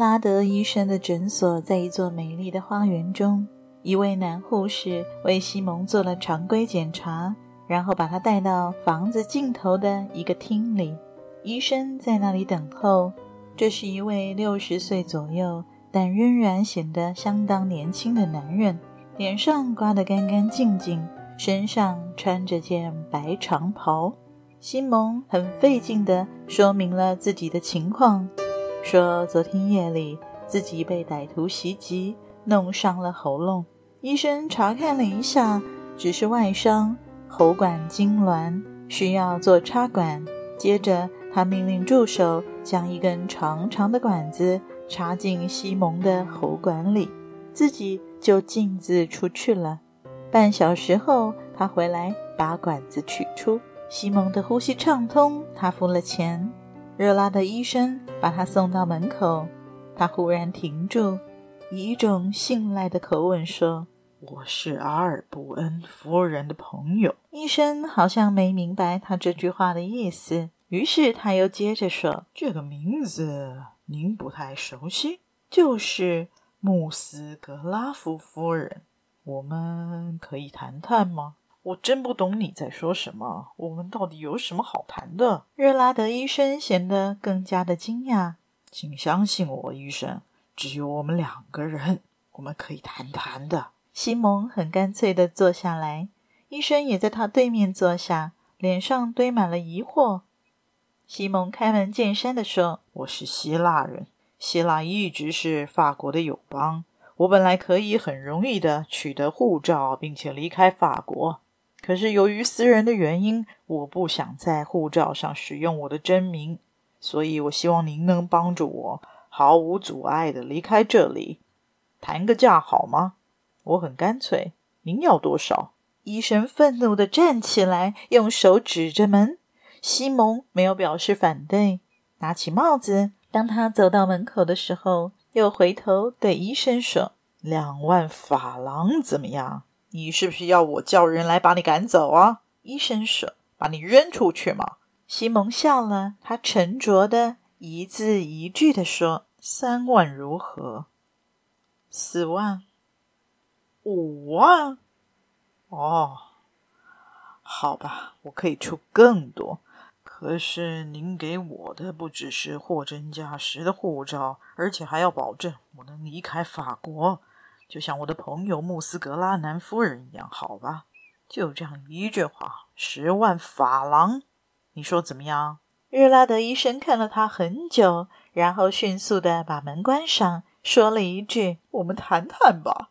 拉德医生的诊所在一座美丽的花园中。一位男护士为西蒙做了常规检查，然后把他带到房子尽头的一个厅里。医生在那里等候。这是一位六十岁左右，但仍然显得相当年轻的男人，脸上刮得干干净净，身上穿着件白长袍。西蒙很费劲地说明了自己的情况。说昨天夜里自己被歹徒袭击，弄伤了喉咙。医生查看了一下，只是外伤，喉管痉挛，需要做插管。接着，他命令助手将一根长长的管子插进西蒙的喉管里，自己就径自出去了。半小时后，他回来把管子取出。西蒙的呼吸畅通，他付了钱。热拉的医生把他送到门口，他忽然停住，以一种信赖的口吻说：“我是阿尔布恩夫人的朋友。”医生好像没明白他这句话的意思，于是他又接着说：“这个名字您不太熟悉，就是穆斯格拉夫夫人。我们可以谈谈吗？”我真不懂你在说什么。我们到底有什么好谈的？热拉德医生显得更加的惊讶。请相信我，医生，只有我们两个人，我们可以谈谈的。西蒙很干脆地坐下来，医生也在他对面坐下，脸上堆满了疑惑。西蒙开门见山地说：“我是希腊人，希腊一直是法国的友邦。我本来可以很容易地取得护照，并且离开法国。”可是由于私人的原因，我不想在护照上使用我的真名，所以我希望您能帮助我毫无阻碍的离开这里，谈个价好吗？我很干脆，您要多少？医生愤怒的站起来，用手指着门。西蒙没有表示反对，拿起帽子。当他走到门口的时候，又回头对医生说：“两万法郎怎么样？”你是不是要我叫人来把你赶走啊？医生说：“把你扔出去吗？”西蒙笑了，他沉着的一字一句地说：“三万如何？四万？五万？哦，好吧，我可以出更多。可是您给我的不只是货真价实的护照，而且还要保证我能离开法国。”就像我的朋友穆斯格拉南夫人一样，好吧？就这样一句话，十万法郎，你说怎么样？热拉德医生看了他很久，然后迅速地把门关上，说了一句：“我们谈谈吧。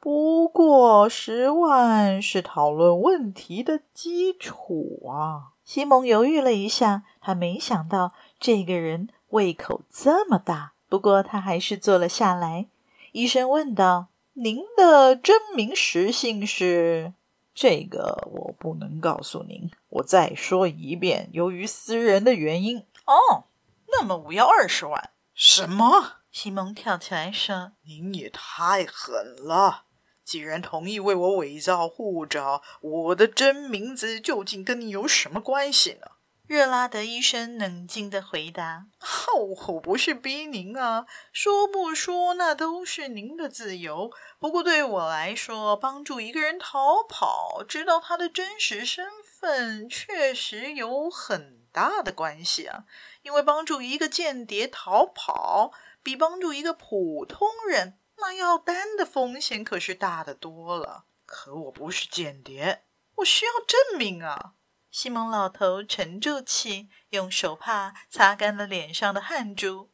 不过十万是讨论问题的基础啊。”西蒙犹豫了一下，他没想到这个人胃口这么大，不过他还是坐了下来。医生问道。您的真名实姓是？这个我不能告诉您。我再说一遍，由于私人的原因。哦，那么我要二十万。什么？西蒙跳起来说：“您也太狠了！既然同意为我伪造护照，我的真名字究竟跟你有什么关系呢？”热拉德医生冷静地回答：“哦，我不是逼您啊，说不说那都是您的自由。不过对我来说，帮助一个人逃跑，知道他的真实身份，确实有很大的关系啊。因为帮助一个间谍逃跑，比帮助一个普通人那要担的风险可是大得多了。可我不是间谍，我需要证明啊。”西蒙老头沉住气，用手帕擦干了脸上的汗珠。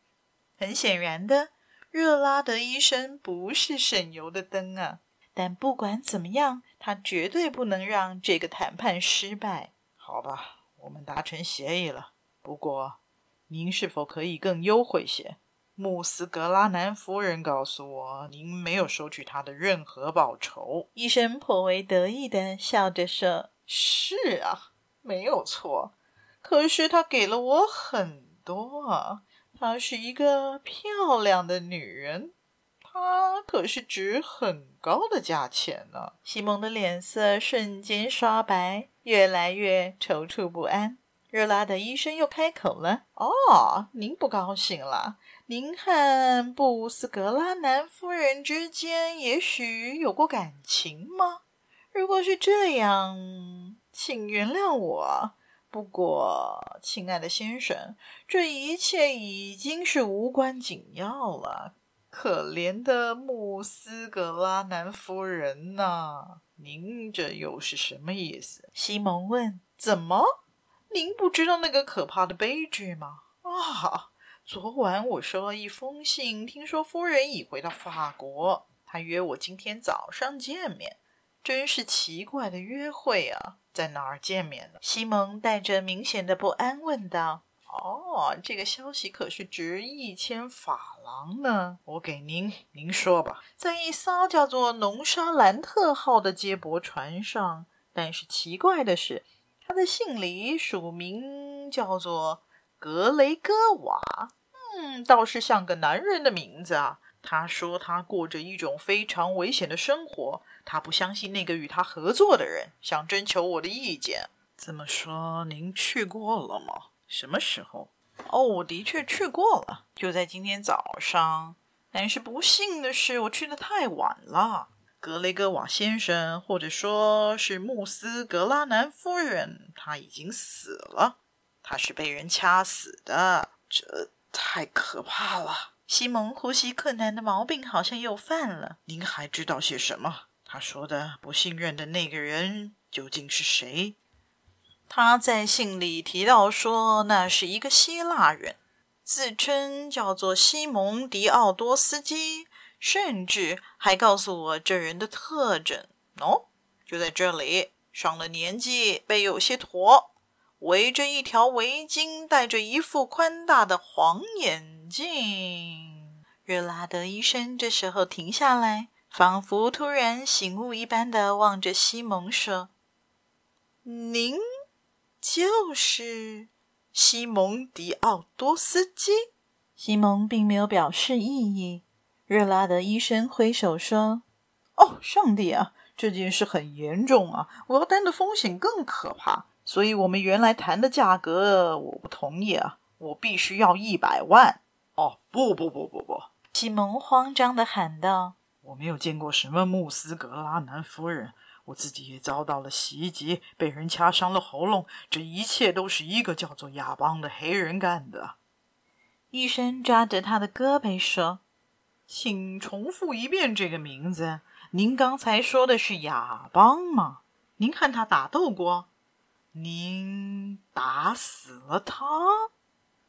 很显然的，热拉德医生不是省油的灯啊！但不管怎么样，他绝对不能让这个谈判失败。好吧，我们达成协议了。不过，您是否可以更优惠些？穆斯格拉南夫人告诉我，您没有收取他的任何报酬。”医生颇为得意地笑着说：“是啊，没有错。可是她给了我很多啊，她是一个漂亮的女人。”她可是值很高的价钱呢。西蒙的脸色瞬间刷白，越来越踌躇不安。热拉的医生又开口了：“哦，您不高兴了？您和布斯格拉南夫人之间也许有过感情吗？如果是这样，请原谅我。不过，亲爱的先生，这一切已经是无关紧要了。”可怜的穆斯格拉南夫人呐、您这又是什么意思？西蒙问。怎么，您不知道那个可怕的悲剧吗？啊，昨晚我收了一封信，听说夫人已回到法国，她约我今天早上见面。真是奇怪的约会啊，在哪儿见面呢？西蒙带着明显的不安问道。哦，这个消息可是值一千法郎呢！我给您，您说吧。在一艘叫做“农沙兰特号”的接驳船上，但是奇怪的是，他的信里署名叫做格雷戈瓦。嗯，倒是像个男人的名字啊。他说他过着一种非常危险的生活，他不相信那个与他合作的人，想征求我的意见。这么说，您去过了吗？什么时候？哦，我的确去过了，就在今天早上。但是不幸的是，我去得太晚了。格雷戈瓦先生，或者说是穆斯格拉南夫人，他已经死了。他是被人掐死的，这太可怕了。西蒙呼吸困难的毛病好像又犯了。您还知道些什么？他说的不信任的那个人究竟是谁？他在信里提到说，那是一个希腊人，自称叫做西蒙·迪奥多斯基，甚至还告诉我这人的特征。哦，就在这里，上了年纪，背有些驼，围着一条围巾，戴着一副宽大的黄眼镜。热拉德医生这时候停下来，仿佛突然醒悟一般的望着西蒙说：“您。”就是西蒙·迪奥多斯基。西蒙并没有表示异议。热拉德医生挥手说：“哦，上帝啊，这件事很严重啊！我要担的风险更可怕。所以，我们原来谈的价格我不同意啊！我必须要一百万。”哦，不不不不不！西蒙慌张的喊道：“我没有见过什么穆斯格拉南夫人。”我自己也遭到了袭击，被人掐伤了喉咙。这一切都是一个叫做亚邦的黑人干的。医生抓着他的胳膊说：“请重复一遍这个名字。您刚才说的是亚邦吗？您和他打斗过？您打死了他？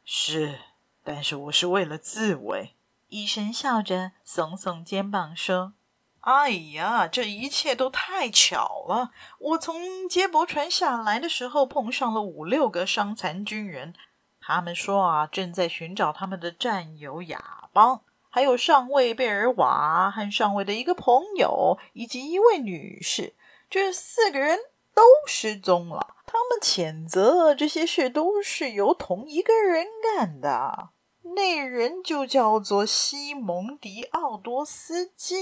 是，但是我是为了自卫。”医生笑着耸耸肩膀说。哎呀，这一切都太巧了！我从接驳船下来的时候，碰上了五六个伤残军人。他们说啊，正在寻找他们的战友亚邦，还有上尉贝尔瓦和上尉的一个朋友，以及一位女士。这四个人都失踪了。他们谴责这些事都是由同一个人干的。那人就叫做西蒙·迪奥多斯基。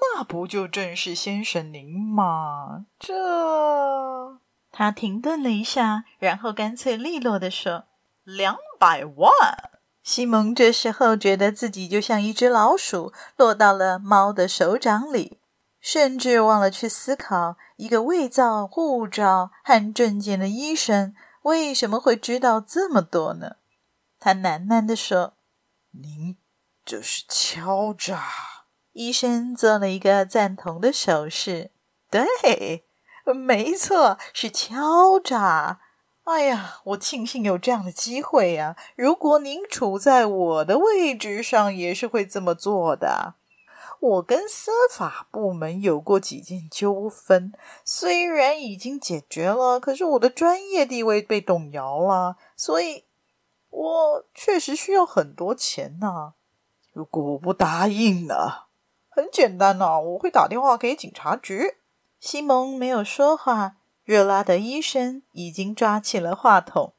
那不就正是先生您吗？这……他停顿了一下，然后干脆利落地说：“两百万。”西蒙这时候觉得自己就像一只老鼠落到了猫的手掌里，甚至忘了去思考一个伪造护照和证件的医生为什么会知道这么多呢？他喃喃地说：“您这是敲诈。”医生做了一个赞同的手势。对，没错，是敲诈。哎呀，我庆幸有这样的机会呀！如果您处在我的位置上，也是会这么做的。我跟司法部门有过几件纠纷，虽然已经解决了，可是我的专业地位被动摇了，所以我确实需要很多钱呐。如果我不答应呢？很简单呐，我会打电话给警察局。西蒙没有说话，热拉的医生已经抓起了话筒。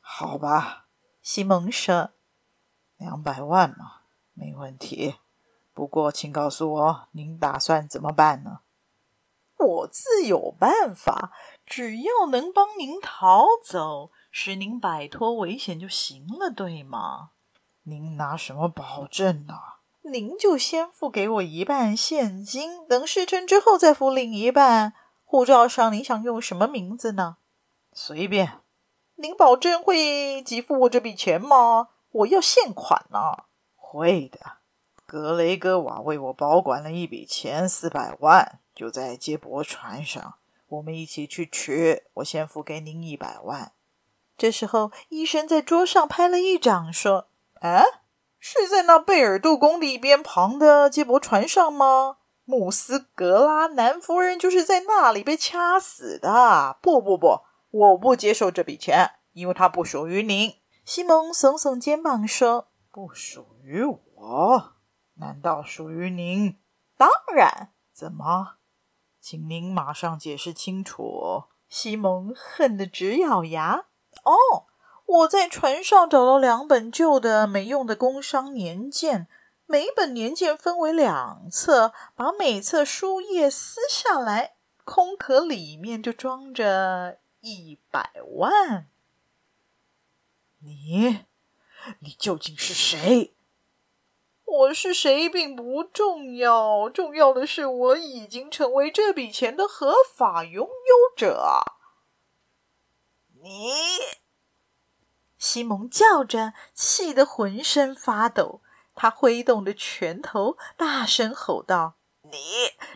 好吧，西蒙说：“两百万嘛，没问题。不过，请告诉我，您打算怎么办呢？”我自有办法，只要能帮您逃走，使您摆脱危险就行了，对吗？您拿什么保证呢？您就先付给我一半现金，等事成之后再付另一半。护照上您想用什么名字呢？随便。您保证会给付我这笔钱吗？我要现款呢。会的。格雷戈瓦为我保管了一笔钱，四百万，就在接驳船上。我们一起去取。我先付给您一百万。这时候，医生在桌上拍了一掌，说。啊，是在那贝尔杜宫里边旁的接驳船上吗？穆斯格拉南夫人就是在那里被掐死的。不不不，我不接受这笔钱，因为它不属于您。西蒙耸耸肩膀说：“不属于我？难道属于您？当然。怎么？请您马上解释清楚。”西蒙恨得直咬牙。哦。我在船上找到两本旧的没用的工商年鉴，每本年鉴分为两册，把每册书页撕下来，空壳里面就装着一百万。你，你究竟是谁？我是谁并不重要，重要的是我已经成为这笔钱的合法拥有者。你。西蒙叫着，气得浑身发抖。他挥动着拳头，大声吼道：“你，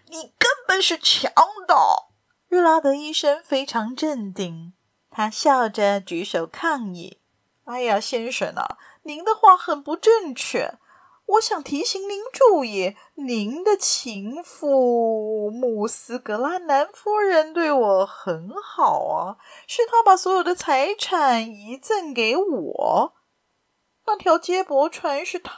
你根本是强盗！”热拉德医生非常镇定，他笑着举手抗议：“哎呀，先生啊，您的话很不正确。”我想提醒您注意，您的情妇穆斯格拉南夫人对我很好啊，是她把所有的财产遗赠给我。那条接驳船是她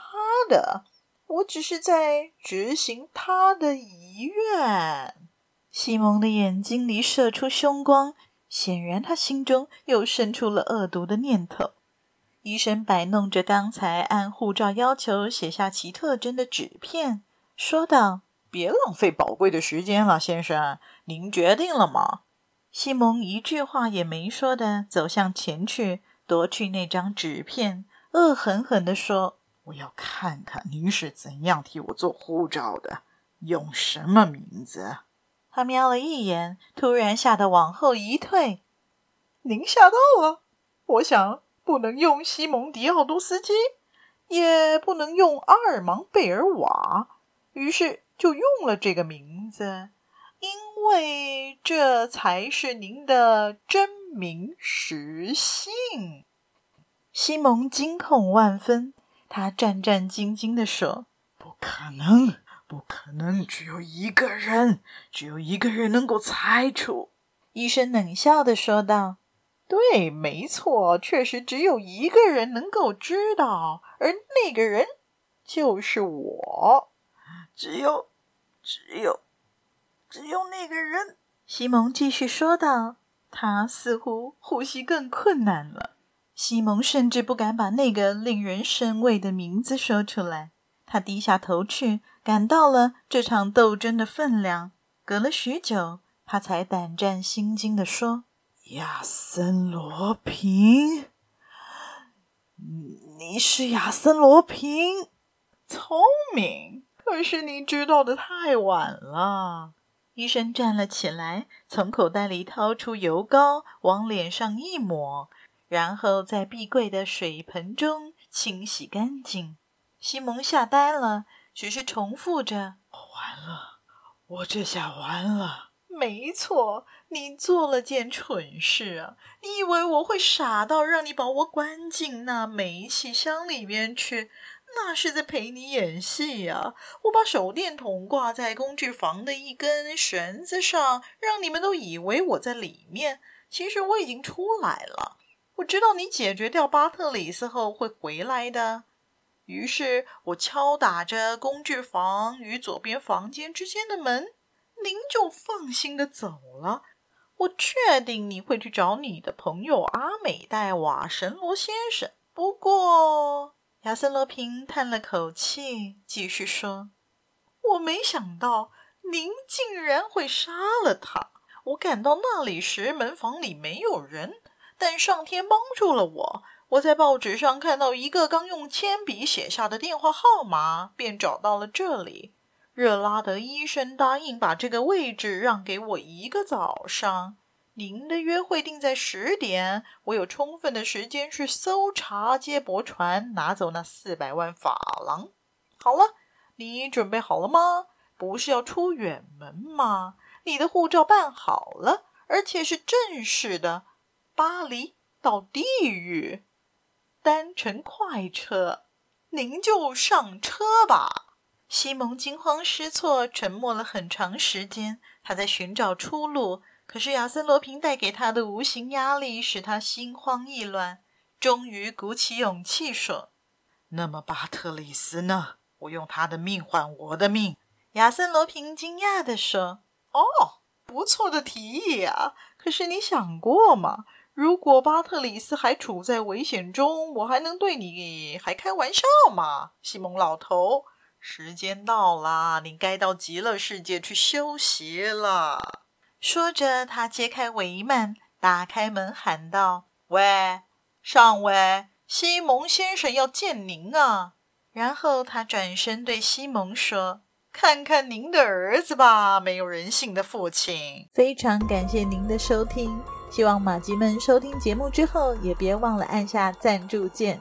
的，我只是在执行她的遗愿。西蒙的眼睛里射出凶光，显然他心中又生出了恶毒的念头。医生摆弄着刚才按护照要求写下其特征的纸片，说道：“别浪费宝贵的时间了，先生，您决定了吗？”西蒙一句话也没说的走向前去，夺去那张纸片，恶狠狠地说：“我要看看您是怎样替我做护照的，用什么名字？”他瞄了一眼，突然吓得往后一退：“您吓到了，我想。”不能用西蒙·迪奥多斯基，也不能用阿尔芒·贝尔瓦，于是就用了这个名字，因为这才是您的真名实姓。西蒙惊恐万分，他战战兢兢地说：“不可能，不可能！只有一个人，只有一个人能够猜出。”医生冷笑地说道。对，没错，确实只有一个人能够知道，而那个人就是我。只有，只有，只有那个人。西蒙继续说道，他似乎呼吸更困难了。西蒙甚至不敢把那个令人生畏的名字说出来。他低下头去，感到了这场斗争的分量。隔了许久，他才胆战心惊地说。亚森·罗平，你是亚森·罗平，聪明。可是你知道的太晚了。医生站了起来，从口袋里掏出油膏，往脸上一抹，然后在壁柜的水盆中清洗干净。西蒙吓呆了，只是重复着：“完了，我这下完了。”没错。你做了件蠢事啊！你以为我会傻到让你把我关进那煤气箱里面去？那是在陪你演戏呀！我把手电筒挂在工具房的一根绳子上，让你们都以为我在里面。其实我已经出来了。我知道你解决掉巴特里斯后会回来的。于是我敲打着工具房与左边房间之间的门，您就放心的走了。我确定你会去找你的朋友阿美戴瓦神罗先生。不过，亚森罗平叹了口气，继续说：“我没想到您竟然会杀了他。我赶到那里时，门房里没有人，但上天帮助了我。我在报纸上看到一个刚用铅笔写下的电话号码，便找到了这里。”热拉德医生答应把这个位置让给我一个早上。您的约会定在十点，我有充分的时间去搜查接驳船，拿走那四百万法郎。好了，你准备好了吗？不是要出远门吗？你的护照办好了，而且是正式的。巴黎到地狱，单程快车，您就上车吧。西蒙惊慌失措，沉默了很长时间。他在寻找出路，可是亚森·罗平带给他的无形压力使他心慌意乱。终于鼓起勇气说：“那么巴特里斯呢？我用他的命换我的命。”亚森·罗平惊讶地说：“哦，不错的提议啊！可是你想过吗？如果巴特里斯还处在危险中，我还能对你还开玩笑吗？西蒙老头。”时间到了，你该到极乐世界去休息了。说着，他揭开帷幔，打开门，喊道：“喂，上尉，西蒙先生要见您啊！”然后他转身对西蒙说：“看看您的儿子吧，没有人性的父亲。”非常感谢您的收听，希望马吉们收听节目之后，也别忘了按下赞助键。